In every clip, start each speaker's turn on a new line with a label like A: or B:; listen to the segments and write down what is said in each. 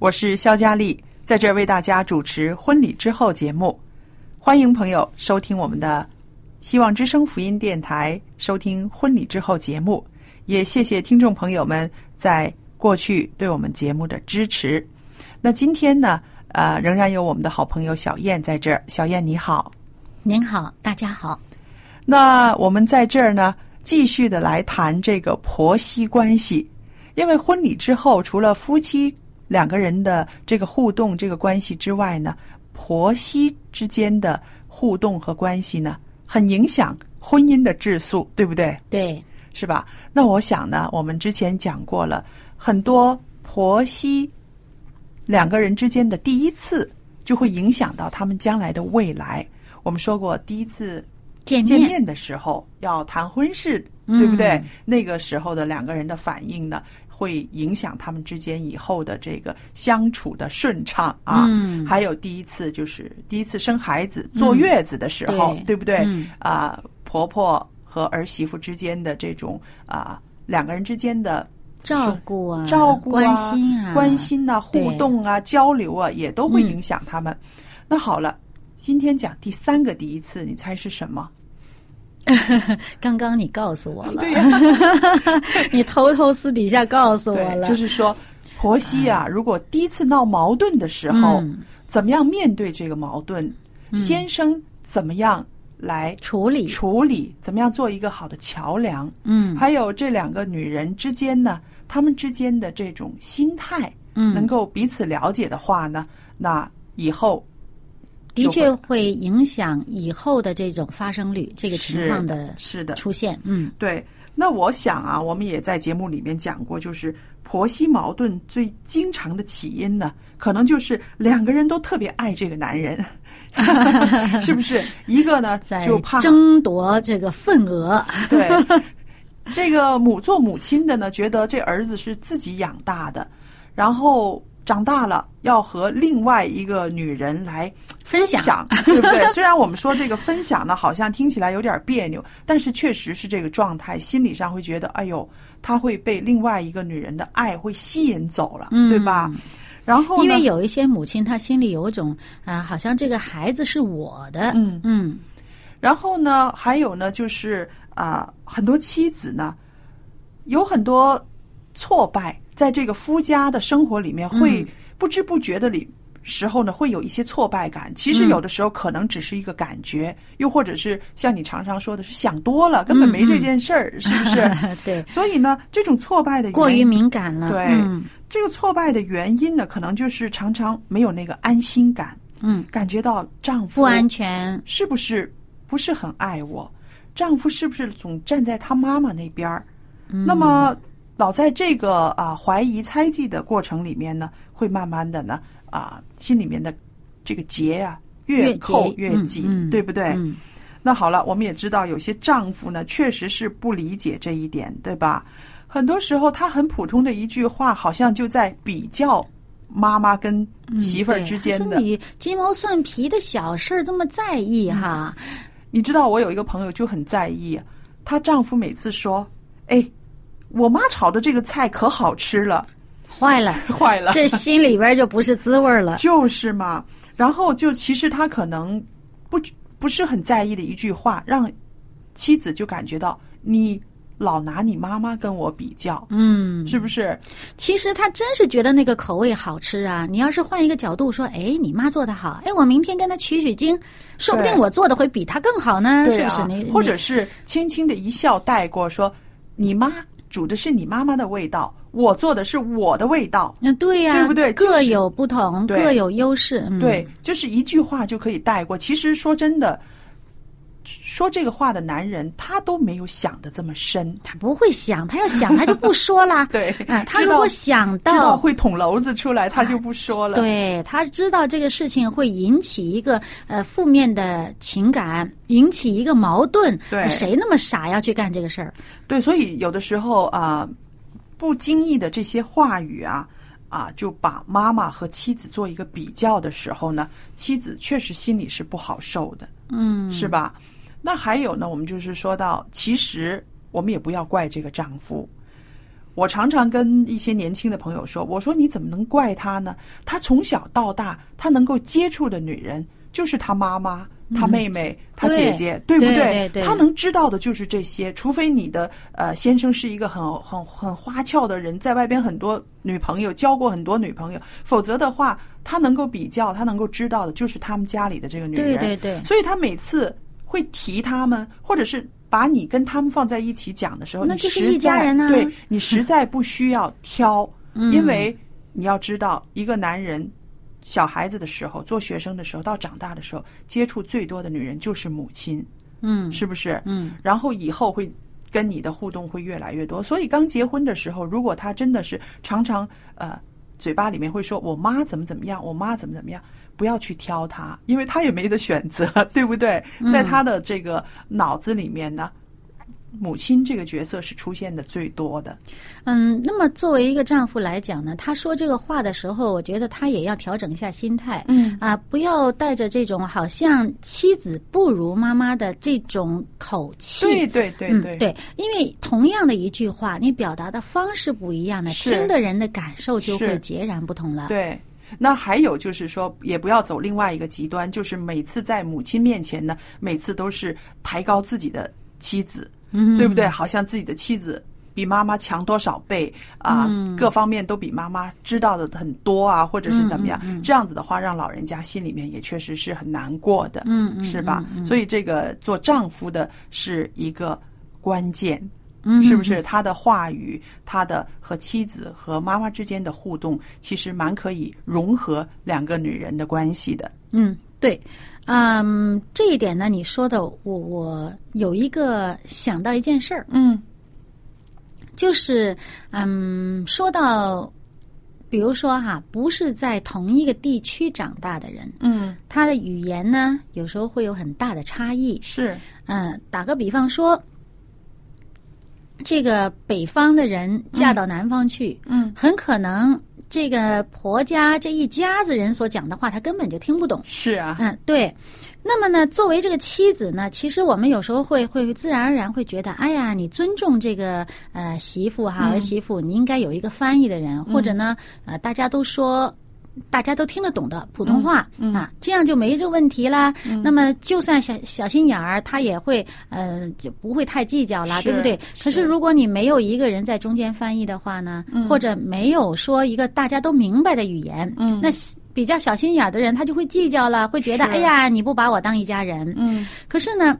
A: 我是肖佳丽，在这儿为大家主持婚礼之后节目。欢迎朋友收听我们的希望之声福音电台，收听婚礼之后节目。也谢谢听众朋友们在过去对我们节目的支持。那今天呢，呃，仍然有我们的好朋友小燕在这儿。小燕你好，
B: 您好，大家好。
A: 那我们在这儿呢，继续的来谈这个婆媳关系。因为婚礼之后，除了夫妻两个人的这个互动、这个关系之外呢，婆媳之间的互动和关系呢，很影响婚姻的质素，对不对？
B: 对，
A: 是吧？那我想呢，我们之前讲过了很多婆媳两个人之间的第一次，就会影响到他们将来的未来。我们说过，第一次
B: 见
A: 见面的时候要谈婚事，对不对？
B: 嗯
A: 那个时候的两个人的反应呢，会影响他们之间以后的这个相处的顺畅啊。
B: 嗯
A: 还有第一次就是第一次生孩子、坐月子的时候，
B: 对
A: 对不对？
B: 嗯
A: 啊，婆婆和儿媳妇之间的这种啊，两个人之间的
B: 照顾啊，
A: 照顾啊、
B: 关心啊，
A: 关心呐、互动啊、交流啊，也都会
B: 嗯
A: 影响他们。那好了，今天讲第三个第一次，你猜是什么？
B: 刚刚你告诉我了，你偷偷私底下告诉我，了，
A: 就是说，婆媳啊，如果第一次闹矛盾的时候，
B: 嗯。
A: 怎么样面对这个矛盾？先生怎么样来
B: 处理，
A: 处理？怎么样做一个好的桥梁？
B: 嗯。
A: 还有这两个女人之间呢，她们之间的这种心态，
B: 嗯，
A: 能够彼此了解的话呢，那以后
B: 的确会影响以后的这种发生率，这个情况的
A: 是的，
B: 出现。嗯
A: 对。那我想啊，我们也在节目里面讲过，就是婆媳矛盾最经常的起因呢，可能就是两个人都特别爱这个男人，是不是？一个呢
B: 在
A: 就怕
B: 争夺这个份额，
A: 对，这个母做母亲的呢，觉得这儿子是自己养大的，然后长大了要和另外一个女人来
B: 分享。
A: 对不对？虽然我们说这个分享呢，好像听起来有点别扭，但是确实是这个状态，心理上会觉得，哎呦，他会被另外一个女人的爱会吸引走了，
B: 嗯。
A: 对吧？然后呢？
B: 因为有一些母亲，她心里有一种啊，好像这个孩子是我的，
A: 嗯。
B: 嗯。
A: 然后呢，还有呢，就是啊、很多妻子呢，有很多挫败，在这个夫家的生活里面，会
B: 嗯。
A: 不知不觉的里时候呢，会有一些挫败感。其实
B: 嗯。
A: 有的时候可能只是一个感觉，又或者是像你常常说的是想多了，根本没
B: 嗯
A: 这件事儿，是不是？
B: 对，
A: 所以呢，这种挫败的原
B: 过于敏感了，
A: 对。
B: 嗯。
A: 这个挫败的原因呢，可能就是常常没有那个安心感，
B: 嗯，
A: 感觉到丈夫
B: 不安全，
A: 是不是？不是很爱我？丈夫是不是总站在他妈妈那边儿？
B: 嗯。
A: 那么老在这个啊怀疑猜忌的过程里面呢，会慢慢的呢啊心里面的这个结啊、越
B: 越
A: 扣越紧，对不对？
B: 嗯
A: 那好了，我们也知道有些丈夫呢，确实是不理解这一点，对吧？很多时候他很普通的一句话，好像就在比较妈妈跟媳妇儿之间的。
B: 说你鸡毛蒜皮的小事儿这么在意哈？
A: 你知道，我有一个朋友就很在意，她丈夫每次说：“哎，我妈炒的这个菜可好吃了。
B: 坏了，”
A: 坏了，
B: 这心里边就不是滋味儿了。
A: 就是嘛。然后就其实他可能不不是很在意的一句话，让妻子就感觉到你老拿你妈妈跟我比较，
B: 嗯，
A: 是不是？
B: 其实他真是觉得那个口味好吃啊！你要是换一个角度说，哎，你妈做的好，哎，我明天跟她取取经，说不定我做的会比她更好呢，
A: 啊
B: 是不是？你
A: 或者是轻轻的一笑带过，说你妈煮的是你妈妈的味道，我做的是我的味道。
B: 那，对呀、
A: 对不对
B: 各有不同，
A: 对
B: 各有优势。嗯、
A: 对，就是一句话就可以带过。其实说真的，说这个话的男人，他都没有想的这么深。
B: 他不会想，他要想他就不说了。
A: 对
B: 啊，他如果想到，
A: 会捅娄子出来，他就不说了。
B: 对他知道这个事情会引起一个呃负面的情感，引起一个矛盾，
A: 对
B: 谁那么傻要去干这个事儿？
A: 对，所以有的时候啊、不经意的这些话语啊。啊，就把妈妈和妻子做一个比较的时候呢，妻子确实心里是不好受的，
B: 嗯，
A: 是吧？那还有呢，我们就是说到，其实我们也不要怪这个丈夫。我常常跟一些年轻的朋友说，我说你怎么能怪他呢？他从小到大，他能够接触的女人就是他妈妈、他妹妹、他姐姐，
B: 对
A: 不
B: 对
A: 他能知道的就是这些，除非你的呃先生是一个很很很花俏的人，在外边很多女朋友，交过很多女朋友，否则的话，他能够比较，他能够知道的就是他们家里的这个女人。
B: 对对对。
A: 所以他每次会提他们，或者是把你跟他们放在一起讲的时候，
B: 那就是一家人啊
A: 对你实在不需要挑，
B: 嗯。
A: 因为你要知道，一个男人小孩子的时候，做学生的时候，到长大的时候，接触最多的女人就是母亲，
B: 嗯
A: 是不是？
B: 嗯，
A: 然后以后会跟你的互动会越来越多。所以刚结婚的时候，如果他真的是常常呃嘴巴里面会说我妈怎么怎么样，我妈怎么怎么样，不要去挑他，因为他也没得选择，对不对？在他的这个脑子里面呢。母亲这个角色是出现的最多的，
B: 嗯，那么作为一个丈夫来讲呢，他说这个话的时候，我觉得他也要调整一下心态，
A: 嗯。
B: 啊，不要带着这种好像妻子不如妈妈的这种口气。
A: 对对对
B: 嗯，
A: 对。
B: 对，因为同样的一句话，你表达的方式不一样呢，听的人的感受就会截然不同了。
A: 对，那还有就是说，也不要走另外一个极端，就是每次在母亲面前呢，每次都是抬高自己的妻子，
B: 嗯，
A: 对不对？好像自己的妻子比妈妈强多少倍啊，
B: 嗯
A: 各方面都比妈妈知道的很多啊，或者是怎么样？
B: 嗯嗯嗯
A: 这样子的话，让老人家心里面也确实是很难过的，
B: 嗯嗯
A: 是吧？所以这个做丈夫的是一个关键。
B: 嗯
A: 是不是他的话语，他的和妻子和妈妈之间的互动，其实蛮可以融合两个女人的关系的。
B: 嗯，对，嗯，这一点呢，你说的，我我有一个想到一件事儿，
A: 嗯。
B: 就是嗯，说到，比如说哈，不是在同一个地区长大的人，
A: 嗯，
B: 他的语言呢，有时候会有很大的差异。
A: 是，
B: 嗯，打个比方说，这个北方的人嫁到南方去，
A: 嗯，
B: 很可能这个婆家这一家子人所讲的话，他根本就听不懂。
A: 是啊，
B: 嗯，对。那么呢，作为这个妻子呢，其实我们有时候会会自然而然会觉得，哎呀，你尊重这个呃媳妇哈、
A: 嗯
B: 儿媳妇，你应该有一个翻译的人，或者呢，呃，大家都说。大家都听得懂的普通话、
A: 嗯嗯。
B: 啊，这样就没这个问题啦。那么就算小小心眼儿，他也会呃就不会太计较啦，对不对？可
A: 是
B: 是如果你没有一个人在中间翻译的话呢，或者没有说一个大家都明白的语言，
A: 嗯。
B: 那比较小心眼儿的人，他就会计较了，会觉得哎呀，你不把我当一家人。
A: 嗯。
B: 可是呢，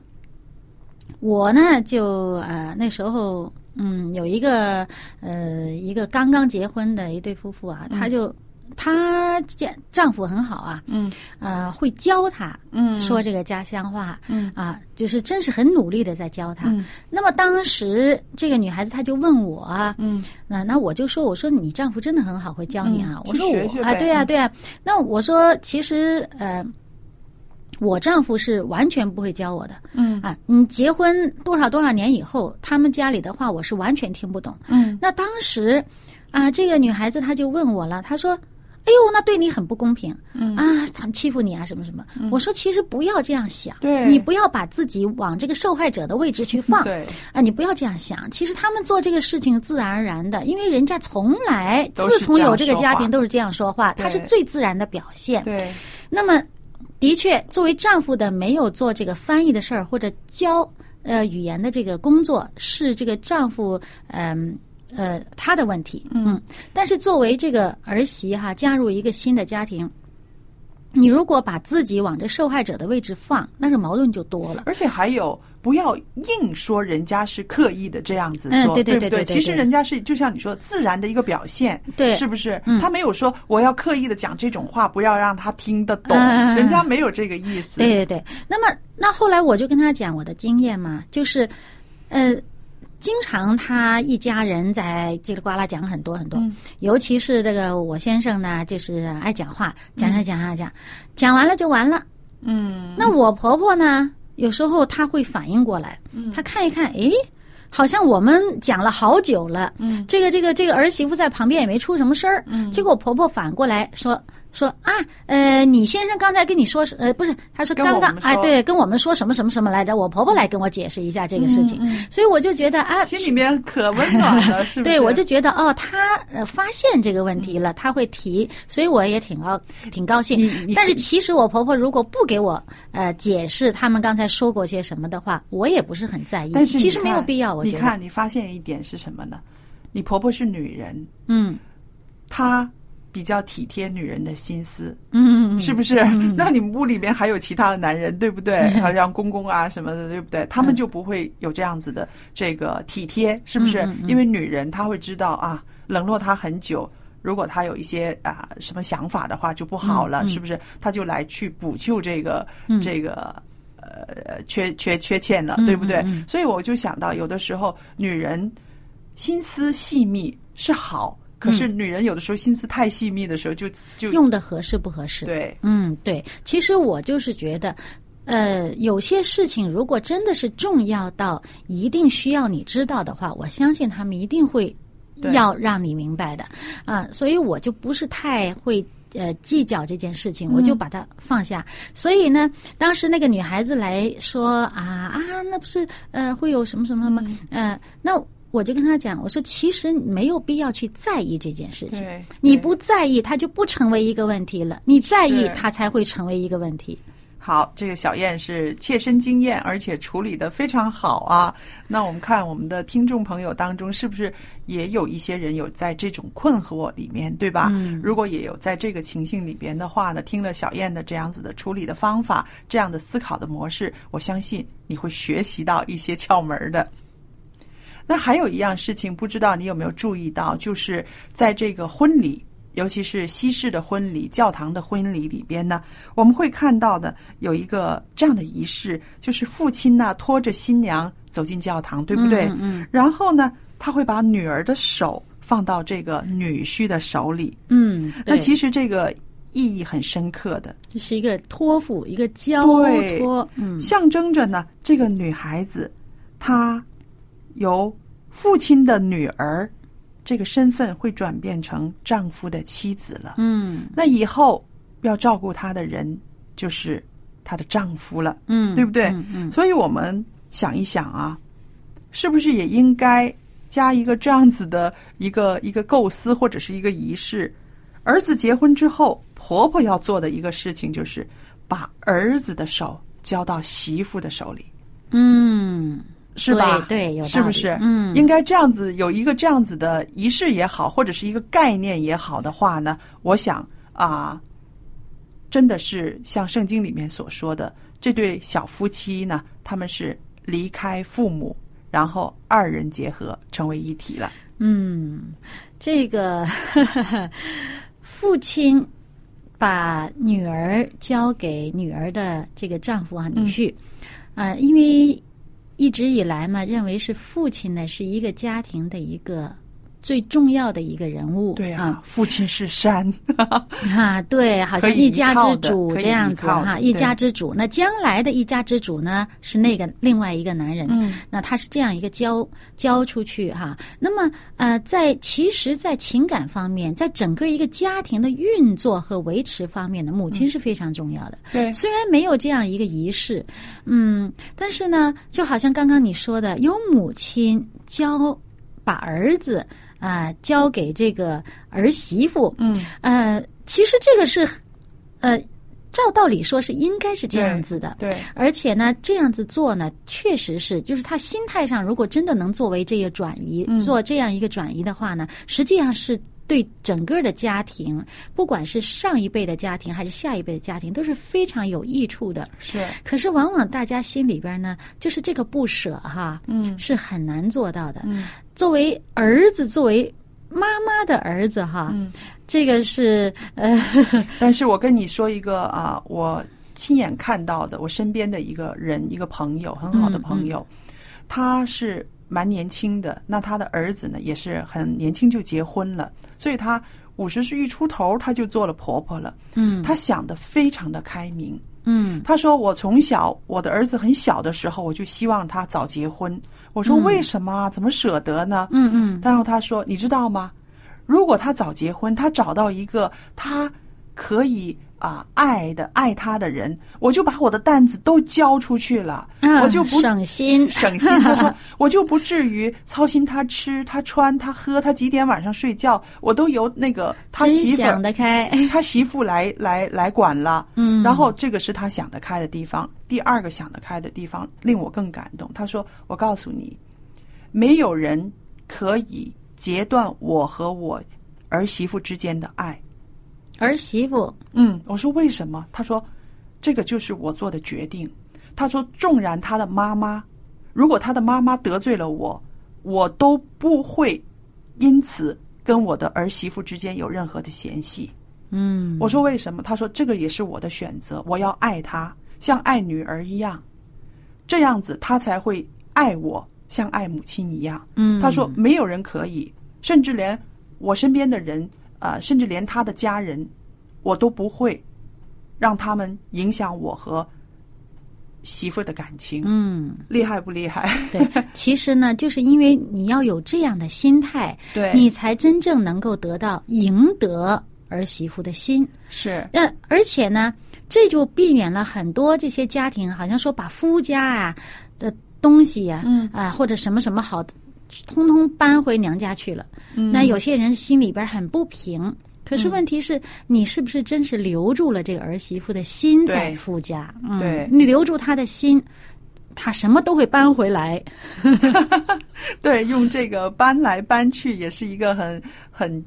B: 我呢就呃那时候嗯有一个呃一个刚刚结婚的一对夫妇啊，他就她家丈夫很好啊，
A: 嗯。
B: 呃会教她
A: 嗯，
B: 说这个家乡话，
A: 嗯。
B: 啊，就是真是很努力的在教她。
A: 嗯。
B: 那么当时这个女孩子她就问我啊，
A: 嗯。
B: 那那我就说，我说你丈夫真的很好，会教你啊。
A: 嗯
B: 我说我啊，对呀、
A: 嗯。
B: 对啊、那我说其实呃，我丈夫是完全不会教我的。
A: 嗯。
B: 啊，你结婚多少多少年以后，他们家里的话我是完全听不懂。
A: 嗯。
B: 那当时啊，这个女孩子她就问我了，她说：“哎呦，那对你很不公平，
A: 嗯
B: 啊，他们欺负你啊，什么什么。我说：“其实不要这样想，
A: 对
B: 你不要把自己往这个受害者的位置去放。
A: 对，
B: 啊，你不要这样想。其实他们做这个事情自然而然的，因为人家从来自从有这个家庭都是这样说话，
A: 对
B: 他是最自然的表现。
A: 对，
B: 那么，的确，作为丈夫的没有做这个翻译的事儿或者教呃语言的这个工作，是这个丈夫嗯呃他的问题。嗯，但是作为这个儿媳哈，加入一个新的家庭。你如果把自己往这受害者的位置放，那是矛盾就多了。
A: 而且还有，不要硬说人家是刻意的这样子做，
B: 嗯对对
A: 不对？
B: 对
A: 其实人家是就像你说，自然的一个表现，
B: 对
A: 是不是？
B: 嗯
A: 他没有说我要刻意的讲这种话，不要让他听得懂，
B: 嗯
A: 人家没有这个意思。
B: 对对对，那么那后来我就跟他讲我的经验嘛，就是，呃，经常他一家人在叽里呱啦讲很多很多，
A: 嗯。
B: 尤其是这个我先生呢，就是爱讲话，讲讲讲讲讲，讲完了就完了。
A: 嗯，
B: 那我婆婆呢，有时候她会反应过来，她看一看，诶。好像我们讲了好久了，
A: 嗯，
B: 这个这个这个儿媳妇在旁边也没出什么声儿，
A: 嗯。
B: 结果我婆婆反过来说说啊，呃，你先生刚才跟你说是呃不是，他说刚刚哎对，跟我们说什么什么什么来着，我婆婆来跟我解释一下这个事情，
A: 嗯
B: 所以我就觉得啊，
A: 心里面可温暖了，是不是？
B: 对，我就觉得哦，他呃发现这个问题了，他会提，所以我也挺高挺高兴。但是其实我婆婆如果不给我呃解释他们刚才说过些什么的话，我也不是很在意。
A: 但是
B: 其实没有必要，我觉得。
A: 你看，你发现一点是什么呢？你婆婆是女人，
B: 嗯
A: 她比较体贴女人的心思，
B: 嗯嗯，
A: 是不是？那你们屋里面还有其他的男人，对不对？好像公公啊什么的，对不对？他们就不会有这样子的这个体贴，是不是？
B: 嗯嗯嗯
A: 因为女人她会知道啊，冷落她很久。如果他有一些啊什么想法的话，就不好了，是不是？他就来去补救这个、
B: 嗯
A: 这个呃缺缺缺欠了，
B: 嗯
A: 对不对？所以我就想到，有的时候女人心思细密是好，可是女人有的时候心思太细密的时候就，就
B: 用的合适不合适？
A: 对，
B: 嗯，对，其实我就是觉得，呃，有些事情如果真的是重要到一定需要你知道的话，我相信他们一定会要让你明白的啊，所以我就不是太会。呃，计较这件事情，我就把它放下。所以呢，当时那个女孩子来说啊啊，那不是呃会有什么什么什么、呃，那我就跟他讲，我说其实没有必要去在意这件事情。你不在意，它就不成为一个问题了；你在意
A: 是，
B: 它才会成为一个问题。
A: 好，这个小燕是切身经验，而且处理的非常好啊。那我们看我们的听众朋友当中，是不是也有一些人有在这种困惑里面，对吧？
B: 嗯
A: 如果也有在这个情形里边的话呢，听了小燕的这样子的处理的方法，这样的思考的模式，我相信你会学习到一些窍门儿的。那还有一样事情，不知道你有没有注意到，就是在这个婚礼，尤其是西式的婚礼、教堂的婚礼里边呢，我们会看到的有一个这样的仪式，就是父亲呢拖着新娘走进教堂，对不对？
B: 嗯嗯
A: 然后呢，他会把女儿的手放到这个女婿的手里。
B: 嗯，
A: 那其
B: 实
A: 实这个意义很深刻的，
B: 这是一个托付，一个交托。嗯
A: 象征着呢，这个女孩子她由父亲的女儿这个身份会转变成丈夫的妻子了。
B: 嗯
A: 那以后要照顾她的人就是她的丈夫了，
B: 嗯，
A: 对不对？
B: 嗯嗯
A: 所以我们想一想啊，是不是也应该加一个这样子的一个一个构思或者是一个仪式？儿子结婚之后，婆婆要做的一个事情就是把儿子的手交到媳妇的手里，
B: 嗯，
A: 是吧？
B: 对对有
A: 是不是？
B: 嗯
A: 应该这样子有一个这样子的仪式也好，或者是一个概念也好的话呢，我想啊，真的是像圣经里面所说的，这对小夫妻呢，他们是离开父母，然后二人结合成为一体了。
B: 嗯，这个 父亲把女儿交给女儿的这个丈夫啊女婿，啊、因为一直以来嘛，认为是父亲呢是一个家庭的一个最重要的一个人物。
A: 对啊，父亲是山，
B: 啊，对，好像一家之主这样子哈，一家之主。那将来的一家之主呢，是那个另外一个男人。
A: 嗯，
B: 那他是这样一个交交出去哈。那么呃，在其实，在情感方面，在整个一个家庭的运作和维持方面的，母亲是非常重要的。
A: 对，
B: 虽然没有这样一个仪式，嗯，但是呢，就好像刚刚你说的，有母亲教把儿子啊、交给这个儿媳妇，
A: 嗯，
B: 呃，其实这个是呃，照道理说是应该是这样子的。
A: 对，
B: 而且呢，这样子做呢，确实是，就是他心态上，如果真的能作为这个转移，
A: 嗯。
B: 做这样一个转移的话呢，实际上是对整个的家庭，不管是上一辈的家庭还是下一辈的家庭，都是非常有益处的。
A: 是，
B: 可是往往大家心里边呢，就是这个不舍哈，
A: 嗯
B: 是很难做到的。
A: 嗯
B: 作为儿子，作为妈妈的儿子哈，
A: 嗯。
B: 这个是呃，
A: 但是我跟你说一个啊，我亲眼看到的，我身边的一个人，一个朋友，很好的朋友，他是蛮年轻的，那他的儿子呢，也是很年轻就结婚了，所以她五十岁一出头，她就做了婆婆了。
B: 嗯
A: 她想的非常的开明。
B: 嗯
A: 她说：“我从小，我的儿子很小的时候，我就希望他早结婚。我说为什么啊？怎么舍得呢？
B: 嗯嗯
A: 然后她说：“你知道吗？如果他早结婚，他找到一个他可以啊爱的爱他的人，我就把我的担子都交出去了，
B: 嗯
A: 我就不
B: 省心
A: 省心。他说我就不至于操心他吃、他穿、他喝、他几点晚上睡觉，我都由那个他媳妇
B: 想得开，
A: 他媳妇来来来管了。
B: 嗯
A: 然后这个是他想得开的地方。第二个想得开的地方令我更感动。他说：“我告诉你，没有人可以截断我和我儿媳妇之间的爱。
B: 儿媳妇，”
A: 嗯，我说为什么？他说：“这个就是我做的决定。”他说：“纵然他的妈妈，如果他的妈妈得罪了我，我都不会因此跟我的儿媳妇之间有任何的嫌隙。”
B: 嗯，
A: 我说为什么？他说这个也是我的选择，我要爱她，像爱女儿一样，这样子她才会爱我，像爱母亲一样。
B: 嗯
A: 他说没有人可以，甚至连我身边的人，啊，甚至连他的家人，我都不会让他们影响我和媳妇儿的感情。
B: 嗯，
A: 厉害不厉害？
B: 对，其实呢，就是因为你要有这样的心态，
A: 对
B: 你才真正能够得到赢得儿媳妇的心。
A: 是，
B: 呃，而且呢，这就避免了很多这些家庭，好像说把夫家啊的东西呀、
A: 嗯
B: 啊，或者什么什么好，通通搬回娘家去了。
A: 嗯
B: 那有些人心里边很不平。可是问题是你是不是真是留住了这个儿媳妇的心在
A: 对
B: 夫家？嗯
A: 对
B: 你留住她的心，她什么都会搬回来。
A: 对，用这个搬来搬去也是一个很很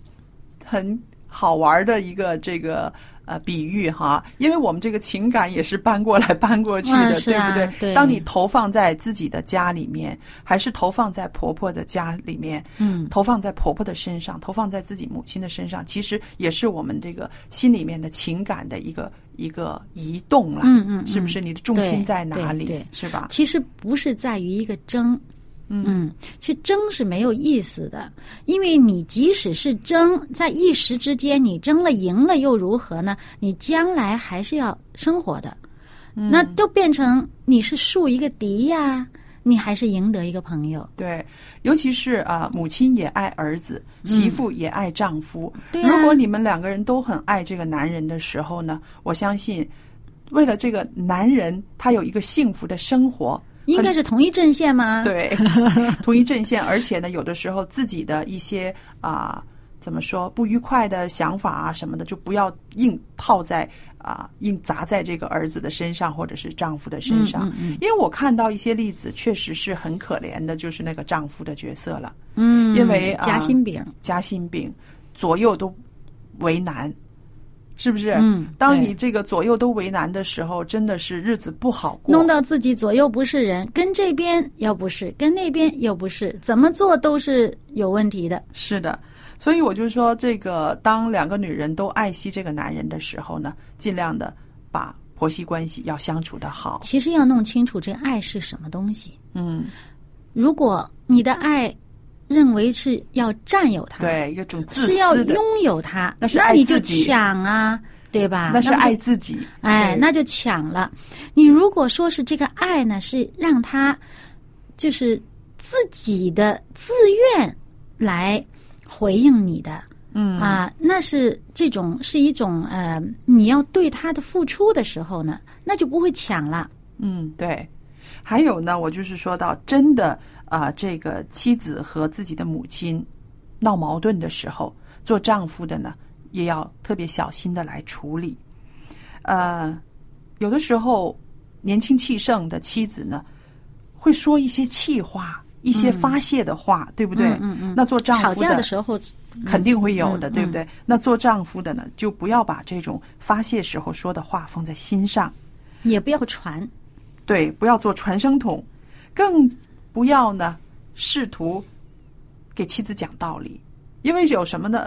A: 很好玩的一个这个呃比喻哈，因为我们这个情感也是搬过来 搬过去的，对不对？
B: 对
A: 当你投放在自己的家里面，还是投放在婆婆的家里面，
B: 嗯
A: 投放在婆婆的身上，投放在自己母亲的身上，其实也是我们这个心里面的情感的一个一个移动了，
B: 嗯嗯嗯
A: 是不是？你的重心在哪里？
B: 对对
A: 是吧？
B: 其实不是在于一个争，嗯，其实争是没有意思的，因为你即使是争，在一时之间你争了赢了又如何呢？你将来还是要生活的，那都变成你是树一个敌呀，你还是赢得一个朋友。
A: 对，尤其是啊、母亲也爱儿子，媳妇也爱丈夫。
B: 嗯对啊
A: 如果你们两个人都很爱这个男人的时候呢，我相信，为了这个男人他有一个幸福的生活，
B: 应该是同一阵线吗？，
A: 对，同一阵线，而且呢，有的时候自己的一些啊、怎么说不愉快的想法啊什么的，就不要硬套在啊、硬砸在这个儿子的身上或者是丈夫的身上，
B: 嗯嗯嗯
A: 因为我看到一些例子，确实是很可怜的，就是那个丈夫的角色了，
B: 嗯，
A: 因为啊
B: 夹心饼，
A: 夹心饼，左右都为难。是不是？
B: 嗯
A: 当你这个左右都为难的时候，真的是日子不好过。
B: 弄到自己左右不是人，跟这边又不是，跟那边又不是，怎么做都是有问题的。
A: 是的，所以我就说，这个当两个女人都爱惜这个男人的时候呢，尽量的把婆媳关系要相处的好。
B: 其实要弄清楚这爱是什么东西。
A: 嗯，
B: 如果你的爱认为是要占有它，
A: 对，一种自
B: 是要，拥有它，
A: 那
B: 你就抢啊，对吧？
A: 那是爱自己。
B: 哎，那就抢了。你如果说是这个爱呢，是让他就是自己的自愿来回应你的，
A: 嗯
B: 啊，那是这种是一种呃，你要对他的付出的时候呢，那就不会抢了。
A: 嗯，对。还有呢，我就是说到真的啊、这个妻子和自己的母亲闹矛盾的时候，做丈夫的呢，也要特别小心的来处理。呃，有的时候年轻气盛的妻子呢，会说一些气话，一些发泄的话，对不对？
B: 嗯嗯嗯
A: 那做丈夫
B: 吵架的时候，
A: 肯定会有的，
B: 嗯
A: 对不对？那做丈夫的呢，就不要把这种发泄时候说的话放在心上，
B: 也不要传。
A: 对，不要做传声筒，更不要呢试图给妻子讲道理，因为有什么呢？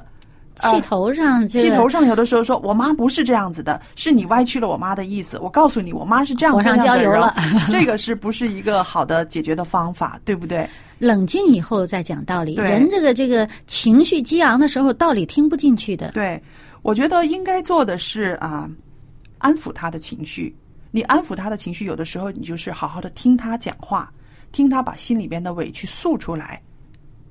A: 呃
B: 气头上这个
A: 气头上有的时候说我妈不是这样子的，是你歪曲了我妈的意思。我告诉你，我妈是这样
B: 火上
A: 这样的人
B: 浇油了
A: 这个是不是一个好的解决的方法？对不对？
B: 冷静以后再讲道理。人这个这个情绪激昂的时候，道理听不进去的。
A: 对，我觉得应该做的是啊，安抚他的情绪。你安抚他的情绪，有的时候你就是好好的听他讲话，听他把心里边的委屈诉出来，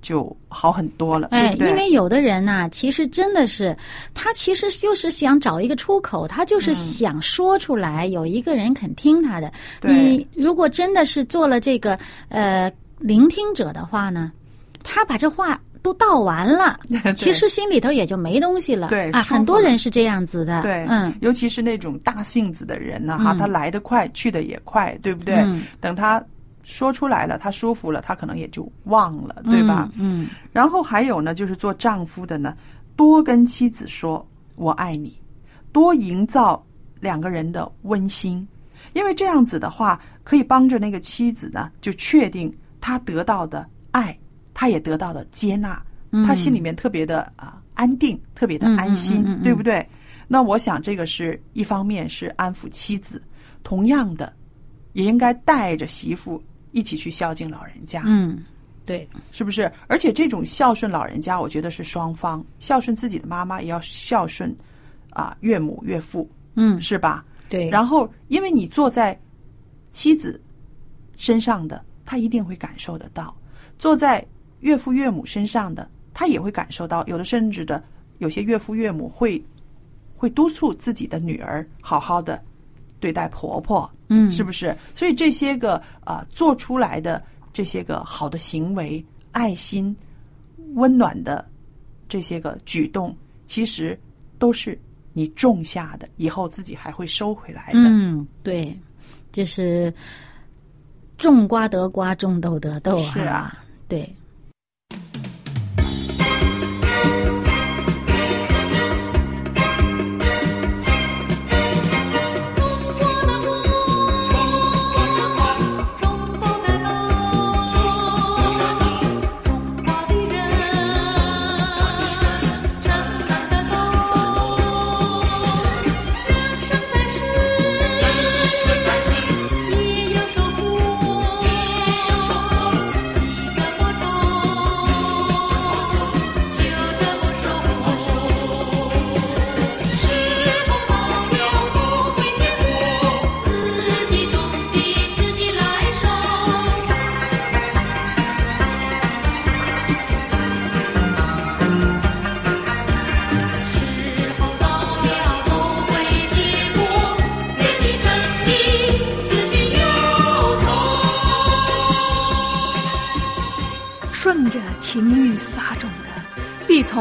A: 就好很多了，
B: 哎，
A: 对对？
B: 因为有的人呐、其实真的是，他其实就是想找一个出口，他就是想说出来，有一个人肯听他的。你如果真的是做了这个呃聆听者的话呢，他把这话都道完了，其实心里头也就没东西了。啊，
A: 对啊
B: 很多人是这样子的。
A: 对，
B: 嗯，
A: 尤其是那种大性子的人呢，哈，
B: 嗯
A: 他来得快，去得也快，对不对？
B: 嗯
A: 等他说出来了，他舒服了，他可能也就忘了，对吧？
B: 嗯？嗯，
A: 然后还有呢，就是做丈夫的呢，多跟妻子说“我爱你”，多营造两个人的温馨，因为这样子的话，可以帮着那个妻子呢，就确定他得到的爱，他也得到的接纳，
B: 嗯
A: 她心里面特别的啊、安定，特别的安心，对不对？那我想这个是一方面是安抚妻子，同样的，也应该带着媳妇一起去孝敬老人家。
B: 嗯，对，
A: 是不是？而且这种孝顺老人家，我觉得是双方孝顺自己的妈妈，也要孝顺啊岳母岳父，
B: 嗯，
A: 是吧？
B: 对。
A: 然后，因为你坐在妻子身上的，他一定会感受得到；坐在岳父岳母身上的，他也会感受到。有的甚至的，有些岳父岳母会会督促自己的女儿好好的对待婆婆，
B: 嗯
A: 是不是？所以这些个啊、做出来的这些个好的行为、爱心、温暖的这些个举动，其实都是你种下的，以后自己还会收回来的。
B: 嗯，对，就是种瓜得瓜，种豆得豆
A: 是啊，
B: 对。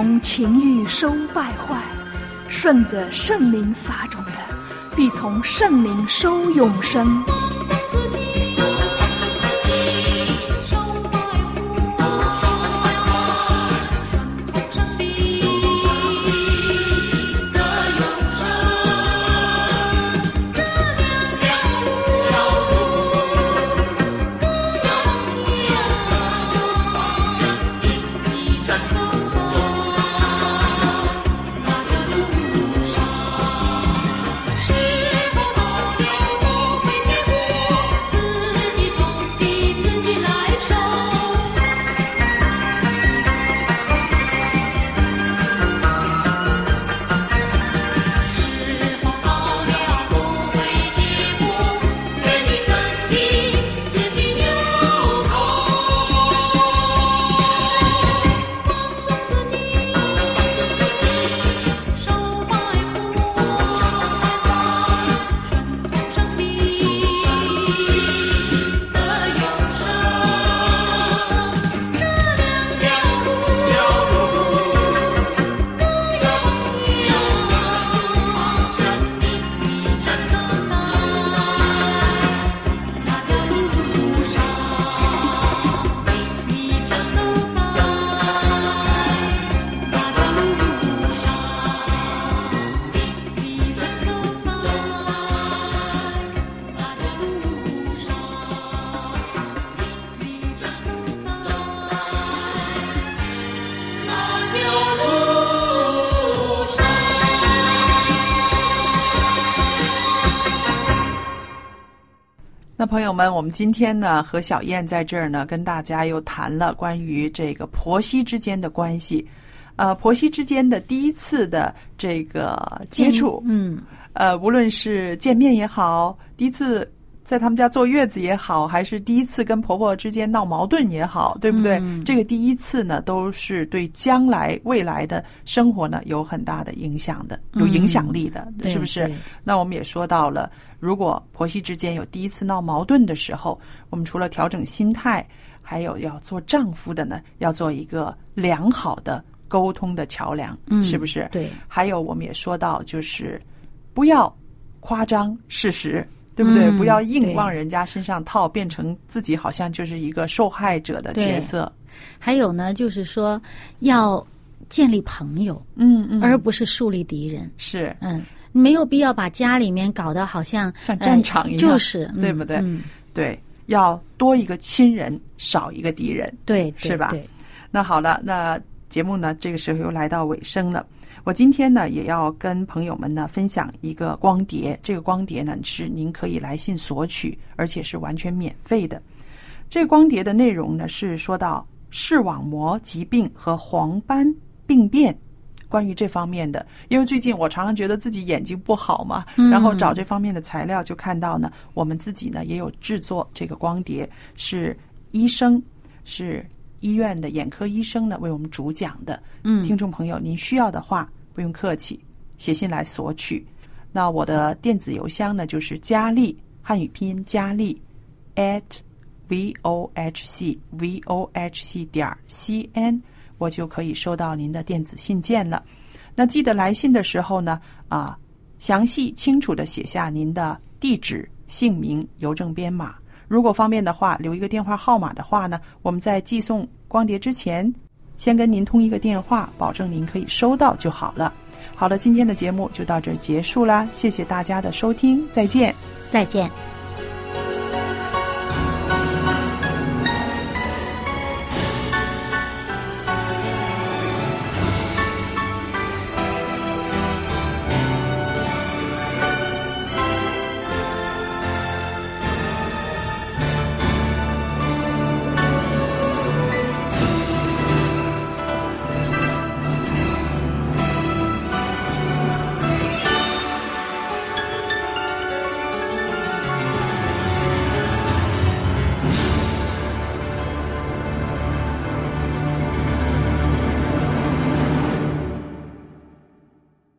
C: 从情欲收败坏；顺着圣灵撒种的，必从圣灵收永生。
A: 朋友们，我们今天呢和小燕在这儿呢，跟大家又谈了关于这个婆媳之间的关系。呃，婆媳之间的第一次的这个接触，
B: 嗯，
A: 呃，无论是见面也好，第一次在他们家坐月子也好，还是第一次跟婆婆之间闹矛盾也好，对不对？
B: 嗯
A: 这个第一次呢，都是对将来未来的生活呢有很大的影响的，有影响力的，
B: 对
A: 是不是？那我们也说到了，如果婆媳之间有第一次闹矛盾的时候，我们除了调整心态，还有要做丈夫的呢，要做一个良好的沟通的桥梁，
B: 嗯
A: 是不是？
B: 对，
A: 还有我们也说到，就是不要夸张事实，对不对？
B: 嗯
A: 不要硬往人家身上套，变成自己好像就是一个受害者的角色。
B: 还有呢，就是说要建立朋友，
A: 嗯嗯，
B: 而不是树立敌人。
A: 是
B: 嗯，没有必要把家里面搞得好像
A: 像战场一样
B: 呃就是
A: 对不对
B: 嗯，
A: 对，要多一个亲人，少一个敌人。
B: 对，对
A: 是吧
B: 对，
A: 那好了，那节目呢，这个时候又来到尾声了。我今天呢，也要跟朋友们呢分享一个光碟。这个光碟呢，是您可以来信索取，而且是完全免费的。这个光碟的内容呢，是说到视网膜疾病和黄斑病变。关于这方面的，因为最近我常常觉得自己眼睛不好嘛，然后找这方面的材料，就看到呢，我们自己呢也有制作这个光碟，是医生是医院的眼科医生呢为我们主讲的。
B: 嗯
A: 听众朋友，您需要的话不用客气，写信来索取。那我的电子邮箱呢就是佳丽汉语拼音佳丽 at v o h c v o h c 点 c n，我就可以收到您的电子信件了。那记得来信的时候呢，啊，详细清楚的写下您的地址、姓名、邮政编码。如果方便的话，留一个电话号码的话呢，我们在寄送光碟之前，先跟您通一个电话，保证您可以收到就好了。好了，今天的节目就到这儿结束啦，谢谢大家的收听，再见。
B: 再见。